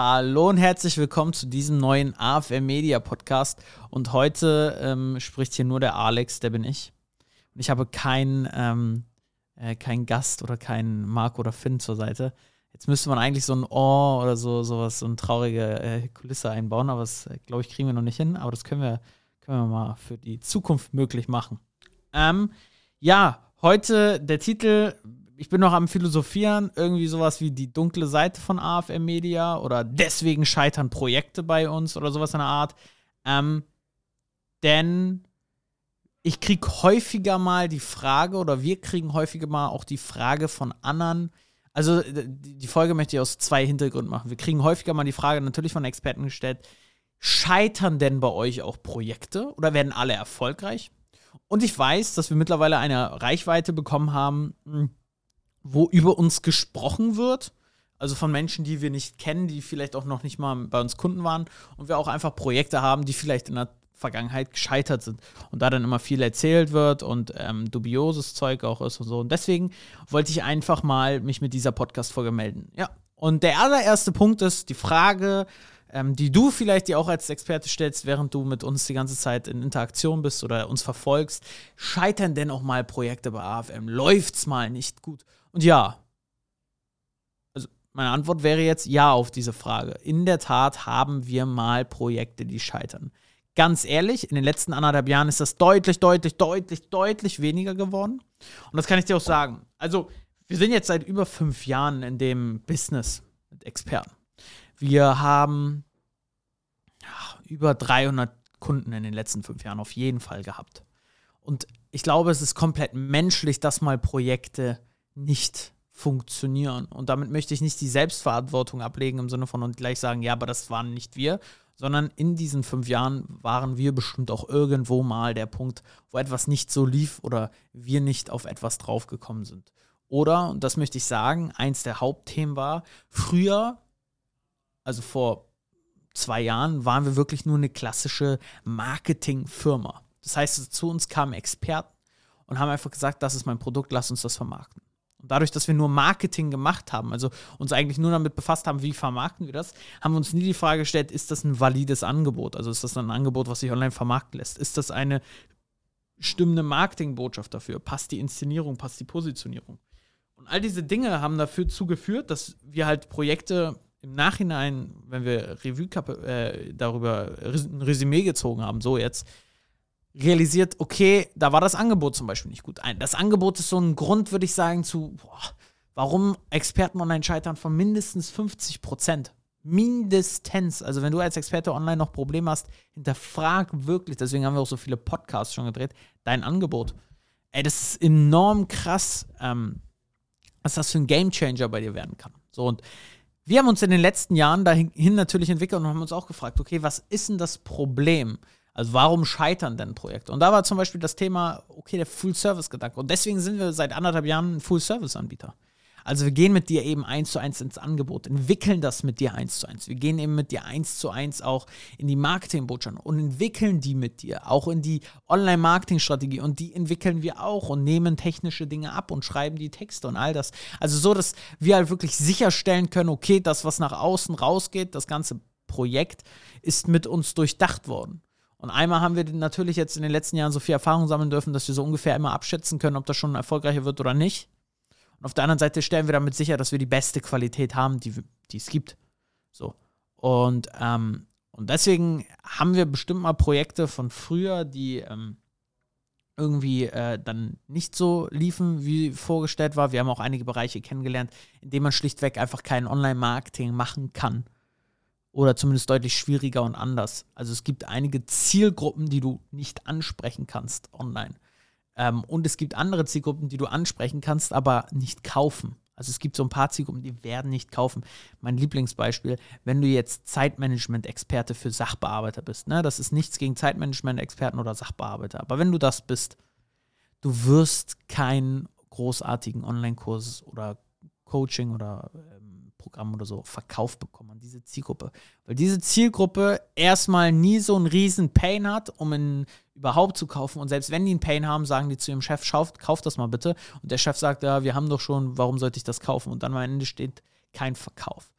Hallo und herzlich willkommen zu diesem neuen AFM Media Podcast. Und heute ähm, spricht hier nur der Alex, der bin ich. Und ich habe keinen ähm, äh, kein Gast oder keinen Marc oder Finn zur Seite. Jetzt müsste man eigentlich so ein Ohr oder so sowas, so eine traurige äh, Kulisse einbauen, aber das, äh, glaube ich, kriegen wir noch nicht hin. Aber das können wir, können wir mal für die Zukunft möglich machen. Ähm, ja, heute der Titel ich bin noch am Philosophieren, irgendwie sowas wie die dunkle Seite von AFM Media oder deswegen scheitern Projekte bei uns oder sowas in der Art. Ähm, denn ich kriege häufiger mal die Frage oder wir kriegen häufiger mal auch die Frage von anderen. Also die Folge möchte ich aus zwei Hintergründen machen. Wir kriegen häufiger mal die Frage natürlich von Experten gestellt, scheitern denn bei euch auch Projekte oder werden alle erfolgreich? Und ich weiß, dass wir mittlerweile eine Reichweite bekommen haben, hm, wo über uns gesprochen wird. Also von Menschen, die wir nicht kennen, die vielleicht auch noch nicht mal bei uns Kunden waren. Und wir auch einfach Projekte haben, die vielleicht in der Vergangenheit gescheitert sind. Und da dann immer viel erzählt wird und ähm, dubioses Zeug auch ist und so. Und deswegen wollte ich einfach mal mich mit dieser Podcast-Folge melden. Ja. Und der allererste Punkt ist die Frage, ähm, die du vielleicht dir auch als Experte stellst, während du mit uns die ganze Zeit in Interaktion bist oder uns verfolgst. Scheitern denn auch mal Projekte bei AFM? Läuft's mal nicht gut? Und ja, also meine Antwort wäre jetzt ja auf diese Frage. In der Tat haben wir mal Projekte, die scheitern. Ganz ehrlich, in den letzten anderthalb Jahren ist das deutlich, deutlich, deutlich, deutlich weniger geworden. Und das kann ich dir auch sagen. Also, wir sind jetzt seit über fünf Jahren in dem Business mit Experten. Wir haben über 300 Kunden in den letzten fünf Jahren auf jeden Fall gehabt. Und ich glaube, es ist komplett menschlich, dass mal Projekte nicht funktionieren. Und damit möchte ich nicht die Selbstverantwortung ablegen im Sinne von und gleich sagen, ja, aber das waren nicht wir, sondern in diesen fünf Jahren waren wir bestimmt auch irgendwo mal der Punkt, wo etwas nicht so lief oder wir nicht auf etwas draufgekommen sind. Oder, und das möchte ich sagen, eins der Hauptthemen war, früher, also vor zwei Jahren, waren wir wirklich nur eine klassische Marketingfirma. Das heißt, zu uns kamen Experten und haben einfach gesagt, das ist mein Produkt, lass uns das vermarkten. Und dadurch, dass wir nur Marketing gemacht haben, also uns eigentlich nur damit befasst haben, wie vermarkten wir das, haben wir uns nie die Frage gestellt, ist das ein valides Angebot? Also ist das ein Angebot, was sich online vermarkten lässt? Ist das eine stimmende Marketingbotschaft dafür? Passt die Inszenierung, passt die Positionierung? Und all diese Dinge haben dafür zugeführt, dass wir halt Projekte im Nachhinein, wenn wir Revue äh, darüber ein Resümee gezogen haben, so jetzt, realisiert, okay, da war das Angebot zum Beispiel nicht gut. Das Angebot ist so ein Grund, würde ich sagen, zu, boah, warum Experten online scheitern von mindestens 50 Prozent. Mindestens. Also, wenn du als Experte online noch Probleme hast, hinterfrag wirklich, deswegen haben wir auch so viele Podcasts schon gedreht, dein Angebot. Ey, das ist enorm krass, ähm, was das für ein Gamechanger bei dir werden kann. So, und wir haben uns in den letzten Jahren dahin natürlich entwickelt und haben uns auch gefragt, okay, was ist denn das Problem? Also warum scheitern denn Projekte? Und da war zum Beispiel das Thema, okay, der Full-Service-Gedanke. Und deswegen sind wir seit anderthalb Jahren ein Full-Service-Anbieter. Also wir gehen mit dir eben eins zu eins ins Angebot, entwickeln das mit dir eins zu eins. Wir gehen eben mit dir eins zu eins auch in die Marketingbotschaft und entwickeln die mit dir, auch in die Online-Marketing-Strategie und die entwickeln wir auch und nehmen technische Dinge ab und schreiben die Texte und all das. Also so, dass wir halt wirklich sicherstellen können, okay, das, was nach außen rausgeht, das ganze Projekt ist mit uns durchdacht worden. Und einmal haben wir natürlich jetzt in den letzten Jahren so viel Erfahrung sammeln dürfen, dass wir so ungefähr immer abschätzen können, ob das schon erfolgreicher wird oder nicht. Und auf der anderen Seite stellen wir damit sicher, dass wir die beste Qualität haben, die, die es gibt. So. Und, ähm, und deswegen haben wir bestimmt mal Projekte von früher, die ähm, irgendwie äh, dann nicht so liefen, wie vorgestellt war. Wir haben auch einige Bereiche kennengelernt, in denen man schlichtweg einfach kein Online-Marketing machen kann oder zumindest deutlich schwieriger und anders. Also es gibt einige Zielgruppen, die du nicht ansprechen kannst online. Ähm, und es gibt andere Zielgruppen, die du ansprechen kannst, aber nicht kaufen. Also es gibt so ein paar Zielgruppen, die werden nicht kaufen. Mein Lieblingsbeispiel, wenn du jetzt Zeitmanagement-Experte für Sachbearbeiter bist, ne? das ist nichts gegen Zeitmanagement-Experten oder Sachbearbeiter, aber wenn du das bist, du wirst keinen großartigen Online-Kurs oder Coaching oder ähm, Programm oder so verkauft bekommen an diese Zielgruppe. Weil diese Zielgruppe erstmal nie so einen riesen Pain hat, um ihn überhaupt zu kaufen. Und selbst wenn die einen Pain haben, sagen die zu ihrem Chef, schauf, kauf das mal bitte. Und der Chef sagt, ja, wir haben doch schon, warum sollte ich das kaufen? Und dann am Ende steht kein Verkauf.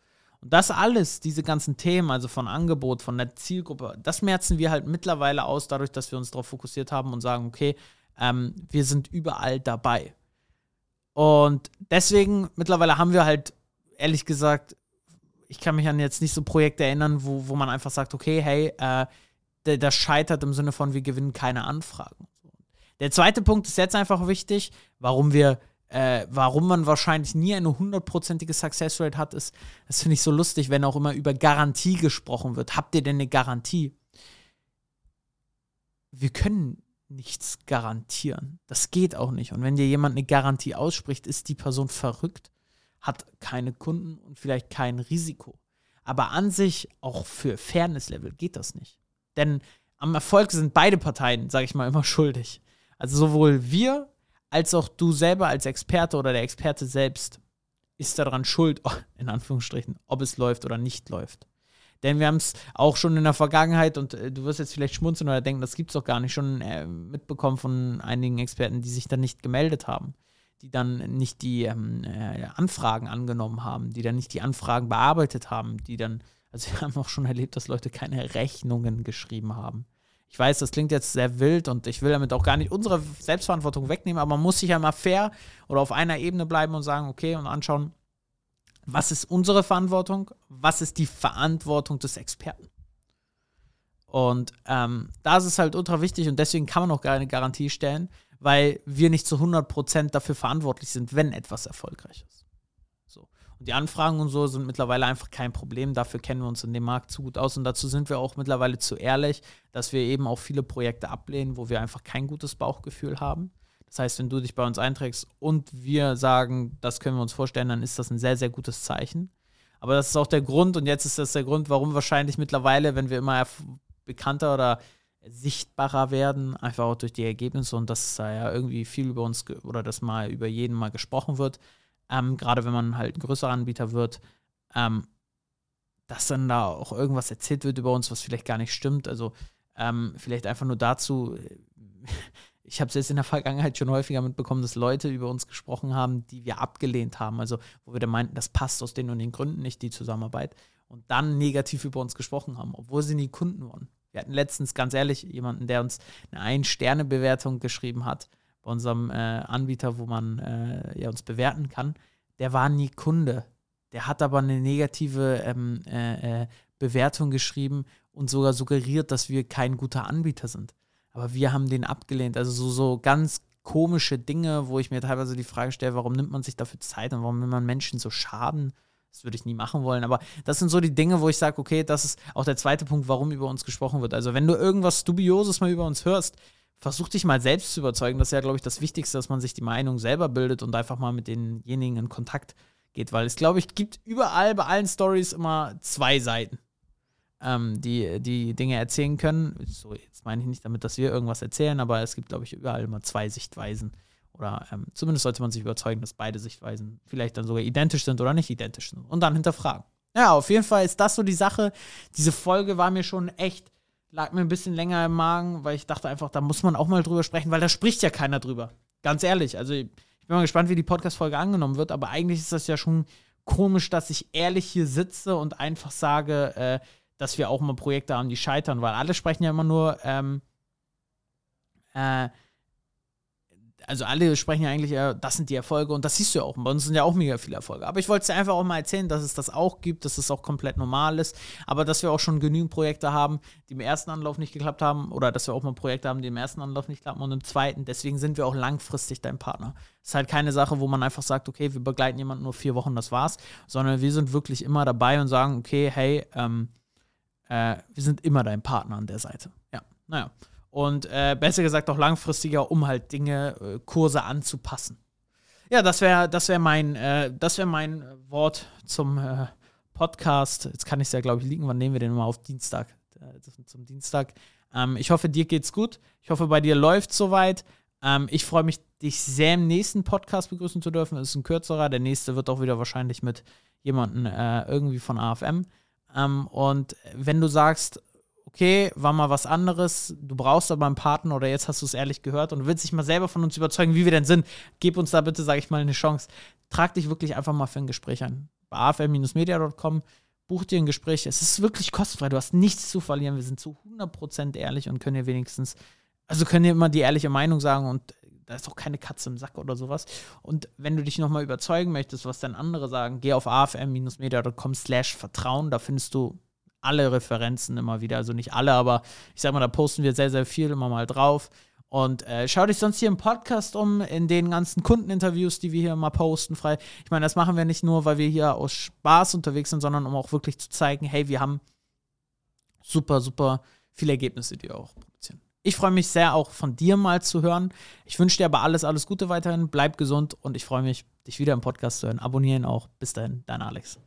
Und das alles, diese ganzen Themen, also von Angebot, von der Zielgruppe, das merzen wir halt mittlerweile aus, dadurch, dass wir uns darauf fokussiert haben und sagen, okay, ähm, wir sind überall dabei. Und deswegen, mittlerweile haben wir halt, ehrlich gesagt, ich kann mich an jetzt nicht so Projekte erinnern, wo, wo man einfach sagt, okay, hey, äh, das scheitert im Sinne von, wir gewinnen keine Anfragen. Der zweite Punkt ist jetzt einfach wichtig, warum wir, äh, warum man wahrscheinlich nie eine hundertprozentige Success Rate hat, ist, das finde ich so lustig, wenn auch immer über Garantie gesprochen wird. Habt ihr denn eine Garantie? Wir können nichts garantieren. Das geht auch nicht. Und wenn dir jemand eine Garantie ausspricht, ist die Person verrückt, hat keine Kunden und vielleicht kein Risiko. Aber an sich, auch für Fairness-Level, geht das nicht. Denn am Erfolg sind beide Parteien, sage ich mal, immer schuldig. Also sowohl wir als auch du selber als Experte oder der Experte selbst ist daran schuld, in Anführungsstrichen, ob es läuft oder nicht läuft. Denn wir haben es auch schon in der Vergangenheit, und äh, du wirst jetzt vielleicht schmunzeln oder denken, das gibt es doch gar nicht, schon äh, mitbekommen von einigen Experten, die sich dann nicht gemeldet haben, die dann nicht die ähm, äh, Anfragen angenommen haben, die dann nicht die Anfragen bearbeitet haben, die dann, also wir haben auch schon erlebt, dass Leute keine Rechnungen geschrieben haben. Ich weiß, das klingt jetzt sehr wild und ich will damit auch gar nicht unsere Selbstverantwortung wegnehmen, aber man muss sich ja mal fair oder auf einer Ebene bleiben und sagen, okay, und anschauen, was ist unsere Verantwortung, was ist die Verantwortung des Experten. Und ähm, das ist halt ultra wichtig und deswegen kann man auch keine Garantie stellen, weil wir nicht zu 100% dafür verantwortlich sind, wenn etwas erfolgreich ist. So. Und die Anfragen und so sind mittlerweile einfach kein Problem. Dafür kennen wir uns in dem Markt zu gut aus und dazu sind wir auch mittlerweile zu ehrlich, dass wir eben auch viele Projekte ablehnen, wo wir einfach kein gutes Bauchgefühl haben. Das heißt, wenn du dich bei uns einträgst und wir sagen, das können wir uns vorstellen, dann ist das ein sehr, sehr gutes Zeichen. Aber das ist auch der Grund, und jetzt ist das der Grund, warum wahrscheinlich mittlerweile, wenn wir immer bekannter oder sichtbarer werden, einfach auch durch die Ergebnisse und dass da ja irgendwie viel über uns oder dass mal über jeden mal gesprochen wird, ähm, gerade wenn man halt ein größerer Anbieter wird, ähm, dass dann da auch irgendwas erzählt wird über uns, was vielleicht gar nicht stimmt. Also ähm, vielleicht einfach nur dazu, ich habe es jetzt in der Vergangenheit schon häufiger mitbekommen, dass Leute über uns gesprochen haben, die wir abgelehnt haben. Also, wo wir dann meinten, das passt aus den und den Gründen nicht, die Zusammenarbeit. Und dann negativ über uns gesprochen haben, obwohl sie nie Kunden waren. Wir hatten letztens, ganz ehrlich, jemanden, der uns eine Ein-Sterne-Bewertung geschrieben hat bei unserem äh, Anbieter, wo man äh, ja, uns bewerten kann. Der war nie Kunde. Der hat aber eine negative ähm, äh, äh Bewertung geschrieben und sogar suggeriert, dass wir kein guter Anbieter sind. Aber wir haben den abgelehnt. Also so, so ganz komische Dinge, wo ich mir teilweise die Frage stelle, warum nimmt man sich dafür Zeit und warum will man Menschen so schaden? Das würde ich nie machen wollen. Aber das sind so die Dinge, wo ich sage, okay, das ist auch der zweite Punkt, warum über uns gesprochen wird. Also wenn du irgendwas Dubioses mal über uns hörst, versuch dich mal selbst zu überzeugen. Das ist ja, glaube ich, das Wichtigste, dass man sich die Meinung selber bildet und einfach mal mit denjenigen in Kontakt geht. Weil es, glaube ich, gibt überall bei allen Stories immer zwei Seiten ähm, die die Dinge erzählen können. So, jetzt meine ich nicht damit, dass wir irgendwas erzählen, aber es gibt, glaube ich, überall immer zwei Sichtweisen. Oder ähm, zumindest sollte man sich überzeugen, dass beide Sichtweisen vielleicht dann sogar identisch sind oder nicht identisch sind. Und dann hinterfragen. Ja, auf jeden Fall ist das so die Sache. Diese Folge war mir schon echt, lag mir ein bisschen länger im Magen, weil ich dachte einfach, da muss man auch mal drüber sprechen, weil da spricht ja keiner drüber. Ganz ehrlich. Also ich bin mal gespannt, wie die Podcast-Folge angenommen wird, aber eigentlich ist das ja schon komisch, dass ich ehrlich hier sitze und einfach sage, äh, dass wir auch mal Projekte haben, die scheitern, weil alle sprechen ja immer nur, ähm, äh, also alle sprechen ja eigentlich, äh, das sind die Erfolge und das siehst du ja auch. Bei uns sind ja auch mega viele Erfolge. Aber ich wollte es dir einfach auch mal erzählen, dass es das auch gibt, dass es auch komplett normal ist, aber dass wir auch schon genügend Projekte haben, die im ersten Anlauf nicht geklappt haben oder dass wir auch mal Projekte haben, die im ersten Anlauf nicht klappen und im zweiten. Deswegen sind wir auch langfristig dein Partner. Es ist halt keine Sache, wo man einfach sagt, okay, wir begleiten jemanden nur vier Wochen, das war's, sondern wir sind wirklich immer dabei und sagen, okay, hey, ähm, äh, wir sind immer dein Partner an der Seite. Ja, naja. Und äh, besser gesagt auch langfristiger, um halt Dinge, äh, Kurse anzupassen. Ja, das wäre das wär mein, äh, wär mein Wort zum äh, Podcast. Jetzt kann ich es ja, glaube ich, liegen. Wann nehmen wir den mal auf Dienstag? Äh, zum Dienstag. Ähm, ich hoffe, dir geht's gut. Ich hoffe, bei dir läuft soweit. Ähm, ich freue mich, dich sehr im nächsten Podcast begrüßen zu dürfen. Es ist ein kürzerer. Der nächste wird auch wieder wahrscheinlich mit jemandem äh, irgendwie von AFM. Ähm, und wenn du sagst, okay, war mal was anderes, du brauchst aber einen Partner oder jetzt hast du es ehrlich gehört und willst dich mal selber von uns überzeugen, wie wir denn sind, gib uns da bitte, sage ich mal, eine Chance. Trag dich wirklich einfach mal für ein Gespräch an. Bei afm-media.com buch dir ein Gespräch. Es ist wirklich kostenfrei. Du hast nichts zu verlieren. Wir sind zu 100% ehrlich und können dir wenigstens, also können dir immer die ehrliche Meinung sagen und da ist auch keine Katze im Sack oder sowas. Und wenn du dich nochmal überzeugen möchtest, was dann andere sagen, geh auf afm-media.com slash Vertrauen. Da findest du alle Referenzen immer wieder. Also nicht alle, aber ich sag mal, da posten wir sehr, sehr viel immer mal drauf. Und äh, schau dich sonst hier im Podcast um, in den ganzen Kundeninterviews, die wir hier immer posten, frei. Ich meine, das machen wir nicht nur, weil wir hier aus Spaß unterwegs sind, sondern um auch wirklich zu zeigen, hey, wir haben super, super viele Ergebnisse, die wir auch produzieren. Ich freue mich sehr, auch von dir mal zu hören. Ich wünsche dir aber alles, alles Gute weiterhin. Bleib gesund und ich freue mich, dich wieder im Podcast zu hören. Abonnieren auch. Bis dahin, dein Alex.